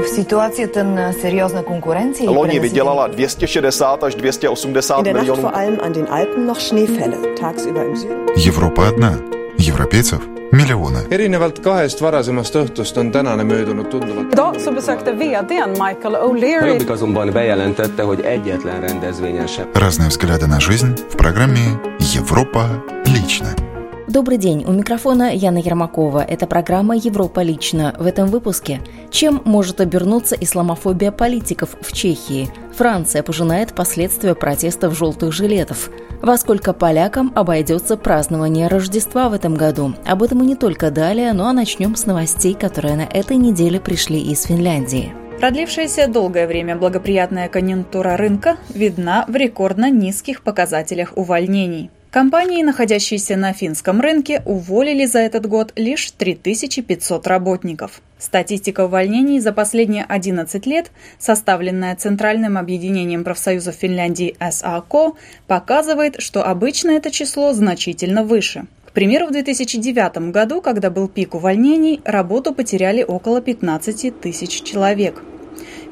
в на сериозна конкуренция Loni vydělala 260 až 280 In der Nacht milionů. vor allem an den Alpen noch Schneefälle, tagsüber im Süden. Европа одна. Европейцев миллионы. erinevalt kahest varasemast õhtust on tänane möödunud tunduvalt. Idag så besökte vdn Michael O'Leary Jobbik azonban bejelentette, hogy egyetlen rendezvényen sem Разные взгляды на жизнь в программе «Европа лично». Добрый день, у микрофона Яна Ермакова. Это программа «Европа лично». В этом выпуске чем может обернуться исламофобия политиков в Чехии? Франция пожинает последствия протестов желтых жилетов. Во сколько полякам обойдется празднование Рождества в этом году? Об этом и не только далее, но а начнем с новостей, которые на этой неделе пришли из Финляндии. Продлившаяся долгое время благоприятная конъюнктура рынка видна в рекордно низких показателях увольнений. Компании, находящиеся на финском рынке, уволили за этот год лишь 3500 работников. Статистика увольнений за последние 11 лет, составленная Центральным объединением профсоюзов Финляндии САКО, показывает, что обычно это число значительно выше. К примеру, в 2009 году, когда был пик увольнений, работу потеряли около 15 тысяч человек.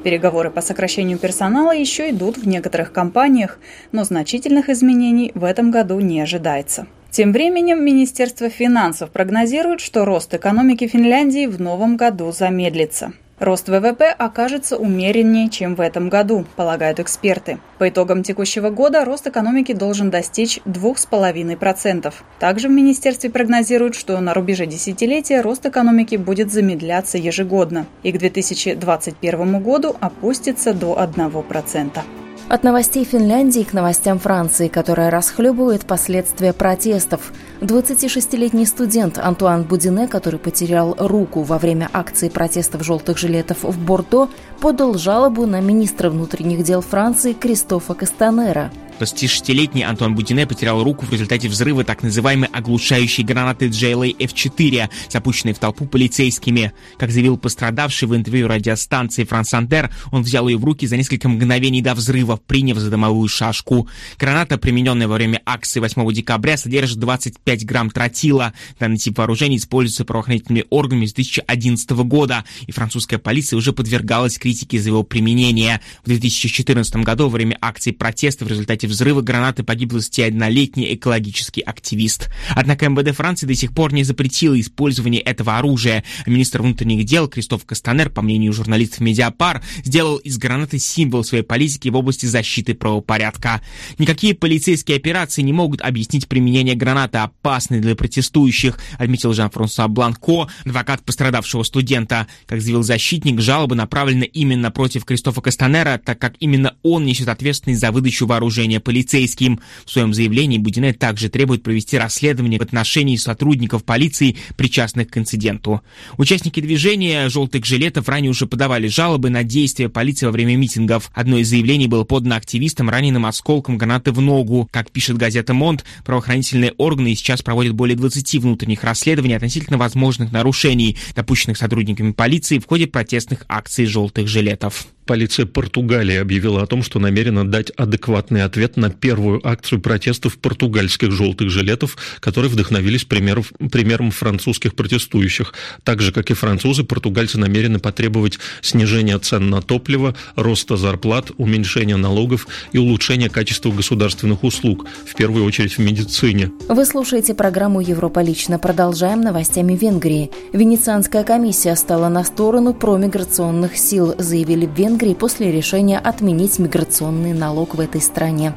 Переговоры по сокращению персонала еще идут в некоторых компаниях, но значительных изменений в этом году не ожидается. Тем временем Министерство финансов прогнозирует, что рост экономики Финляндии в новом году замедлится. Рост ВВП окажется умереннее, чем в этом году, полагают эксперты. По итогам текущего года рост экономики должен достичь 2,5%. Также в министерстве прогнозируют, что на рубеже десятилетия рост экономики будет замедляться ежегодно и к 2021 году опустится до 1%. От новостей Финляндии к новостям Франции, которая расхлебывает последствия протестов. 26-летний студент Антуан Будине, который потерял руку во время акции протестов желтых жилетов в Бордо, подал жалобу на министра внутренних дел Франции Кристофа Кастанера. 26-летний Антуан Будине потерял руку в результате взрыва так называемой оглушающей гранаты JLA F4, запущенной в толпу полицейскими. Как заявил пострадавший в интервью радиостанции Франсантер, он взял ее в руки за несколько мгновений до взрыва, приняв за дымовую шашку. Граната, примененная во время акции 8 декабря, содержит 25 грамм тротила. Данный тип вооружения используется правоохранительными органами с 2011 года, и французская полиция уже подвергалась критике за его применение. В 2014 году во время акции протеста в результате взрыва гранаты погиб 21-летний экологический активист. Однако МВД Франции до сих пор не запретило использование этого оружия. Министр внутренних дел Кристоф Кастанер, по мнению журналистов Медиапар, сделал из гранаты символ своей политики в области защиты правопорядка. Никакие полицейские операции не могут объяснить применение гранаты, опасной для протестующих, отметил Жан-Франсуа Бланко, адвокат пострадавшего студента. Как заявил защитник, жалоба направлена именно против Кристофа Кастанера, так как именно он несет ответственность за выдачу вооружения полицейским. В своем заявлении Будине также требует провести расследование в отношении сотрудников полиции, причастных к инциденту. Участники движения «желтых жилетов» ранее уже подавали жалобы на действия полиции во время митингов. Одно из заявлений было подано активистам, раненым осколком гранаты в ногу. Как пишет газета «Монт», правоохранительные органы сейчас проводят более 20 внутренних расследований относительно возможных нарушений, допущенных сотрудниками полиции в ходе протестных акций «желтых жилетов». Полиция Португалии объявила о том, что намерена дать адекватный ответ на первую акцию протестов португальских желтых жилетов, которые вдохновились примеров, примером французских протестующих. Так же, как и французы, португальцы намерены потребовать снижения цен на топливо, роста зарплат, уменьшения налогов и улучшения качества государственных услуг, в первую очередь в медицине. Вы слушаете программу «Европа лично». Продолжаем новостями Венгрии. Венецианская комиссия стала на сторону промиграционных сил, заявили в Венгрии Венгрии после решения отменить миграционный налог в этой стране.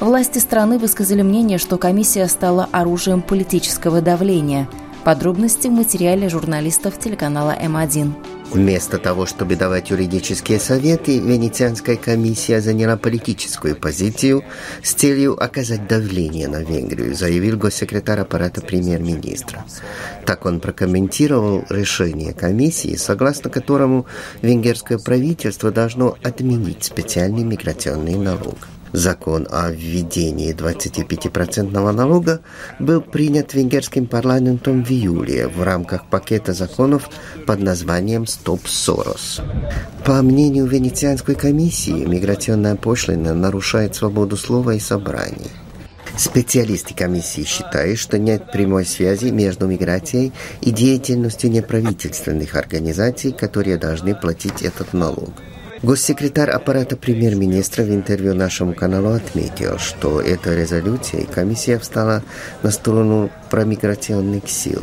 Власти страны высказали мнение, что комиссия стала оружием политического давления. Подробности в материале журналистов телеканала М1. Вместо того, чтобы давать юридические советы, Венецианская комиссия заняла политическую позицию с целью оказать давление на Венгрию, заявил госсекретарь аппарата премьер-министра. Так он прокомментировал решение комиссии, согласно которому венгерское правительство должно отменить специальный миграционный налог. Закон о введении 25% налога был принят венгерским парламентом в июле в рамках пакета законов под названием «Стоп Сорос». По мнению Венецианской комиссии, миграционная пошлина нарушает свободу слова и собраний. Специалисты комиссии считают, что нет прямой связи между миграцией и деятельностью неправительственных организаций, которые должны платить этот налог. Госсекретарь аппарата премьер-министра в интервью нашему каналу отметил, что этой резолюцией комиссия встала на сторону промиграционных сил.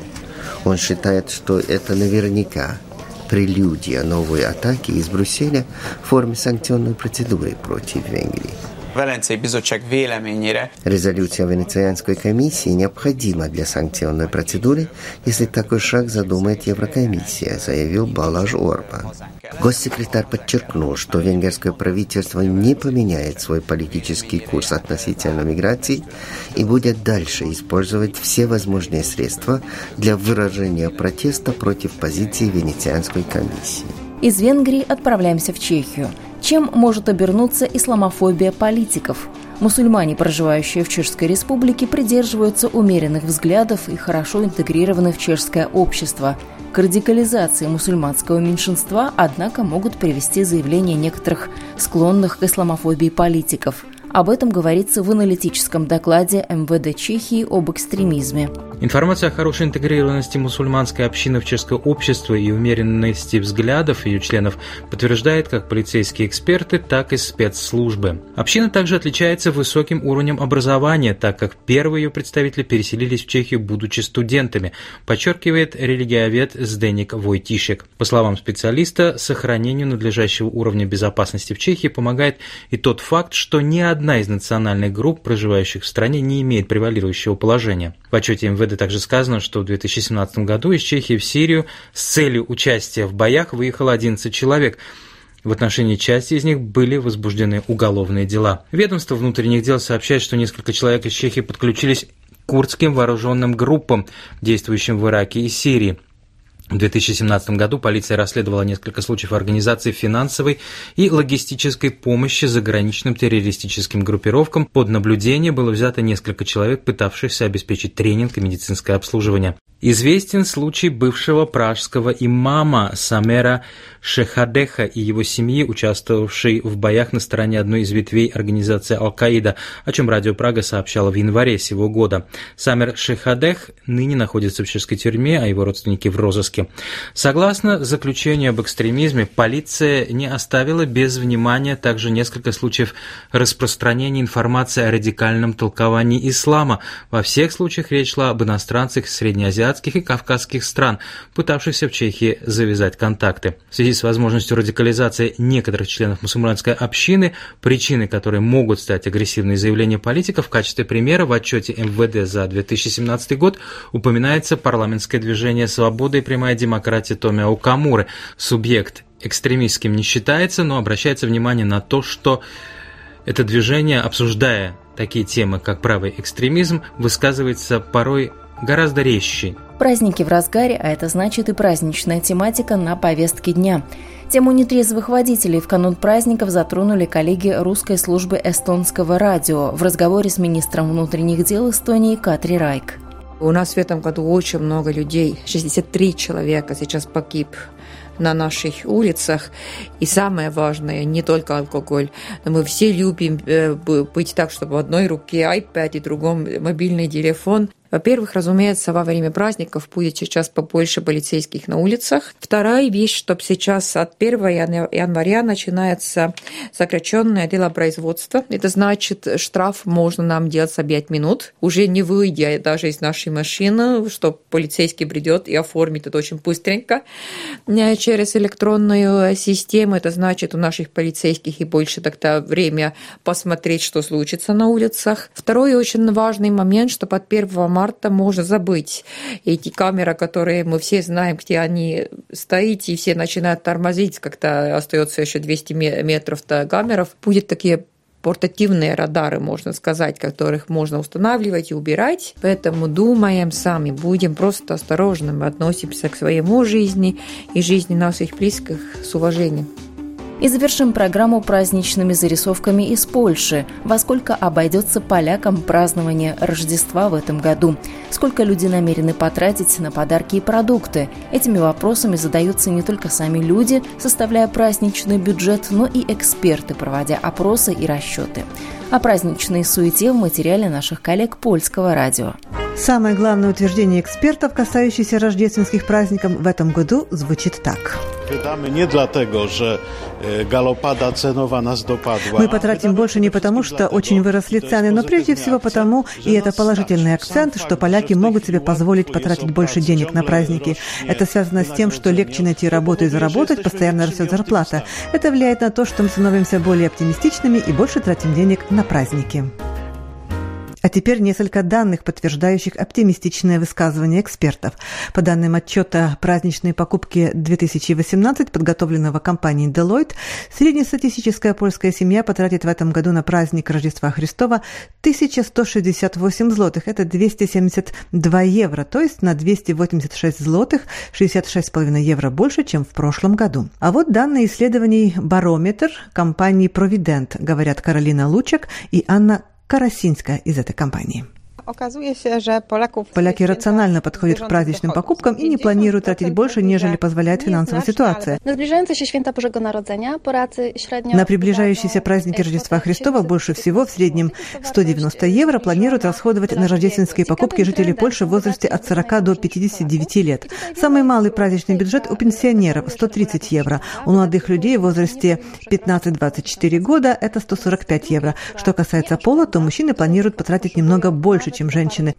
Он считает, что это наверняка прелюдия новой атаки из Брюсселя в форме санкционной процедуры против Венгрии. Velencei Bizottság véleményére. Резолюция Венецианской комиссии необходима для санкционной процедуры, если такой шаг задумает Еврокомиссия, заявил Балаж Орбан. Госсекретарь подчеркнул, что венгерское правительство не поменяет свой политический курс относительно миграции и будет дальше использовать все возможные средства для выражения протеста против позиции Венецианской комиссии. Из Венгрии отправляемся в Чехию – чем может обернуться исламофобия политиков? Мусульмане, проживающие в Чешской Республике, придерживаются умеренных взглядов и хорошо интегрированы в чешское общество. К радикализации мусульманского меньшинства, однако, могут привести заявления некоторых склонных к исламофобии политиков – об этом говорится в аналитическом докладе МВД Чехии об экстремизме. Информация о хорошей интегрированности мусульманской общины в чешское общество и умеренности взглядов ее членов подтверждает как полицейские эксперты, так и спецслужбы. Община также отличается высоким уровнем образования, так как первые ее представители переселились в Чехию, будучи студентами, подчеркивает религиовед Сденик Войтишек. По словам специалиста, сохранению надлежащего уровня безопасности в Чехии помогает и тот факт, что ни одна из национальных групп, проживающих в стране, не имеет превалирующего положения. В отчете МВД также сказано, что в 2017 году из Чехии в Сирию с целью участия в боях выехало 11 человек. В отношении части из них были возбуждены уголовные дела. Ведомство внутренних дел сообщает, что несколько человек из Чехии подключились к курдским вооруженным группам, действующим в Ираке и Сирии. В 2017 году полиция расследовала несколько случаев организации финансовой и логистической помощи заграничным террористическим группировкам. Под наблюдение было взято несколько человек, пытавшихся обеспечить тренинг и медицинское обслуживание. Известен случай бывшего пражского имама Самера Шехадеха и его семьи, участвовавшей в боях на стороне одной из ветвей организации Ал-Каида, о чем Радио Прага сообщало в январе сего года. Самер Шехадех ныне находится в чешской тюрьме, а его родственники в розыске. Согласно заключению об экстремизме, полиция не оставила без внимания также несколько случаев распространения информации о радикальном толковании ислама. Во всех случаях речь шла об иностранцах среднеазиатских азиатских и кавказских стран, пытавшихся в Чехии завязать контакты. В связи с возможностью радикализации некоторых членов мусульманской общины, причины которой могут стать агрессивные заявления политиков, в качестве примера в отчете МВД за 2017 год упоминается парламентское движение «Свобода и прямая демократия» Томио Камуры. Субъект экстремистским не считается, но обращается внимание на то, что это движение, обсуждая такие темы, как правый экстремизм, высказывается порой гораздо резче. Праздники в разгаре, а это значит и праздничная тематика на повестке дня. Тему нетрезвых водителей в канун праздников затронули коллеги русской службы эстонского радио в разговоре с министром внутренних дел Эстонии Катри Райк. У нас в этом году очень много людей, 63 человека сейчас погиб на наших улицах. И самое важное, не только алкоголь, но мы все любим э, быть так, чтобы в одной руке iPad и другом мобильный телефон. Во-первых, разумеется, во время праздников будет сейчас побольше полицейских на улицах. Вторая вещь, чтобы сейчас от 1 января начинается сокращенное делопроизводство. Это значит, штраф можно нам делать за 5 минут, уже не выйдя даже из нашей машины, что полицейский придет и оформит это очень быстренько э, через электронную систему. Это значит, у наших полицейских и больше тогда время посмотреть, что случится на улицах. Второй очень важный момент, что под 1 марта можно забыть. Эти камеры, которые мы все знаем, где они стоят, и все начинают тормозить, как-то остается еще 200 метров до камеров, будет такие портативные радары, можно сказать, которых можно устанавливать и убирать. Поэтому думаем сами, будем просто осторожными, относимся к своему жизни и жизни наших близких с уважением. И завершим программу праздничными зарисовками из Польши. Во сколько обойдется полякам празднование Рождества в этом году? Сколько люди намерены потратить на подарки и продукты? Этими вопросами задаются не только сами люди, составляя праздничный бюджет, но и эксперты, проводя опросы и расчеты. О праздничной суете в материале наших коллег польского радио. Самое главное утверждение экспертов, касающееся рождественских праздников в этом году, звучит так. Dopadła. Мы потратим больше не потому, что очень выросли цены, но прежде всего потому, и это положительный акцент, что поляки могут себе позволить потратить больше денег на праздники. Это связано с тем, что легче найти работу и заработать, постоянно растет зарплата. Это влияет на то, что мы становимся более оптимистичными и больше тратим денег на праздники. А теперь несколько данных, подтверждающих оптимистичное высказывание экспертов. По данным отчета праздничной покупки 2018, подготовленного компанией Deloitte, среднестатистическая польская семья потратит в этом году на праздник Рождества Христова 1168 злотых. Это 272 евро, то есть на 286 злотых 66,5 евро больше, чем в прошлом году. А вот данные исследований «Барометр» компании «Провидент», говорят Каролина Лучак и Анна Карасинская из этой компании. Поляки рационально подходят к праздничным покупкам и не планируют тратить больше, нежели позволяет финансовая ситуация. На приближающиеся праздники Рождества Христова больше всего, в среднем 190 евро, планируют расходовать на рождественские покупки жители Польши в возрасте от 40 до 59 лет. Самый малый праздничный бюджет у пенсионеров – 130 евро. У молодых людей в возрасте 15-24 года – это 145 евро. Что касается пола, то мужчины планируют потратить немного больше, чем женщины.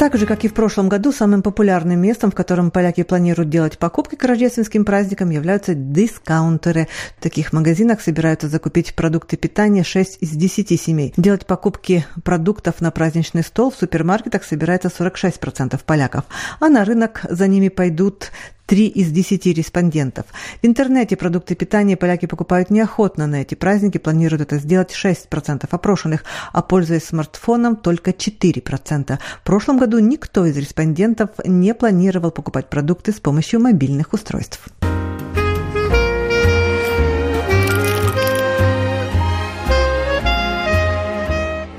Так же, как и в прошлом году, самым популярным местом, в котором поляки планируют делать покупки к рождественским праздникам, являются дискаунтеры. В таких магазинах собираются закупить продукты питания 6 из 10 семей. Делать покупки продуктов на праздничный стол в супермаркетах собирается 46% поляков, а на рынок за ними пойдут 3 из 10 респондентов. В интернете продукты питания поляки покупают неохотно. На эти праздники планируют это сделать 6% опрошенных, а пользуясь смартфоном только 4%. В прошлом году никто из респондентов не планировал покупать продукты с помощью мобильных устройств.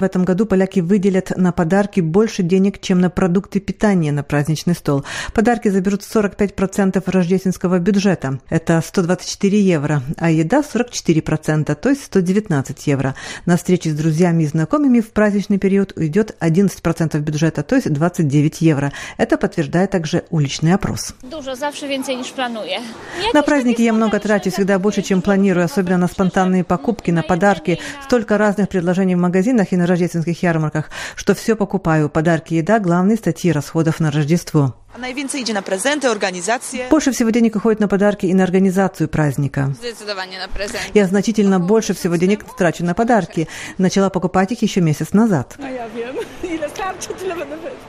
В этом году поляки выделят на подарки больше денег, чем на продукты питания на праздничный стол. Подарки заберут 45% рождественского бюджета. Это 124 евро, а еда 44%, то есть 119 евро. На встречи с друзьями и знакомыми в праздничный период уйдет 11% бюджета, то есть 29 евро. Это подтверждает также уличный опрос. На праздники я много трачу, всегда больше, чем планирую, особенно на спонтанные покупки, на подарки. Столько разных предложений в магазинах и на рождественских ярмарках, что все покупаю. Подарки, еда – главные статьи расходов на Рождество. Больше всего денег уходит на подарки и на организацию праздника. Я значительно больше всего денег трачу на подарки. Начала покупать их еще месяц назад. No ja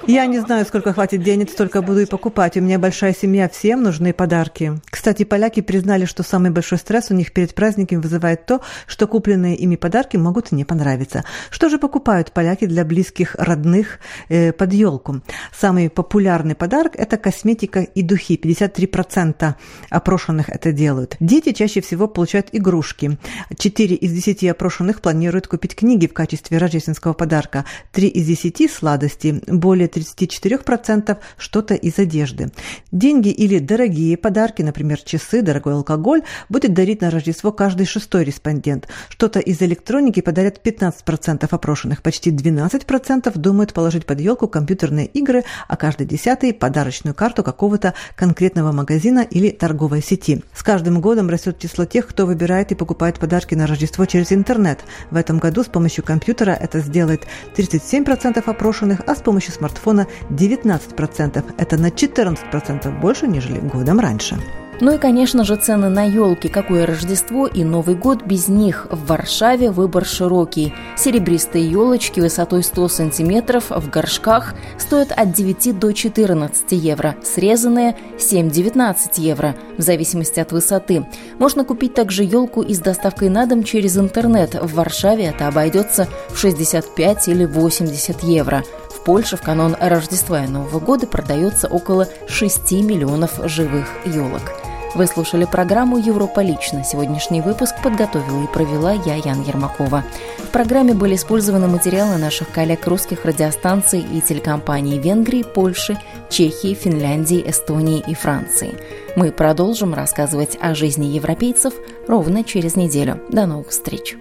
Я не знаю, сколько хватит денег, столько буду и покупать. У меня большая семья, всем нужны подарки. Кстати, поляки признали, что самый большой стресс у них перед праздниками вызывает то, что купленные ими подарки могут не понравиться. Что же покупают поляки для близких, родных э, под елку? Самый популярный подарок – это косметика и духи. 53% опрошенных это делают. Дети чаще всего получают игрушки. 4 из 10 опрошенных планируют купить книги в качестве рождественского подарка. 3 из 10 – сладости. Более 34% что-то из одежды. Деньги или дорогие подарки, например, часы, дорогой алкоголь, будет дарить на Рождество каждый шестой респондент. Что-то из электроники подарят 15% опрошенных. Почти 12% думают положить под елку компьютерные игры, а каждый десятый – подарочную карту какого-то конкретного магазина или торговой сети. С каждым годом растет число тех, кто выбирает и покупает подарки на Рождество через интернет. В этом году с помощью компьютера это сделает 37% опрошенных, а с помощью смартфона 19%. Это на 14% больше, нежели годом раньше. Ну и, конечно же, цены на елки. Какое Рождество и Новый год без них? В Варшаве выбор широкий. Серебристые елочки высотой 100 сантиметров в горшках стоят от 9 до 14 евро. Срезанные – 7-19 евро, в зависимости от высоты. Можно купить также елку и с доставкой на дом через интернет. В Варшаве это обойдется в 65 или 80 евро. Польше в канун Рождества и Нового года продается около 6 миллионов живых елок. Вы слушали программу «Европа лично». Сегодняшний выпуск подготовила и провела я, Ян Ермакова. В программе были использованы материалы наших коллег русских радиостанций и телекомпаний Венгрии, Польши, Чехии, Финляндии, Эстонии и Франции. Мы продолжим рассказывать о жизни европейцев ровно через неделю. До новых встреч!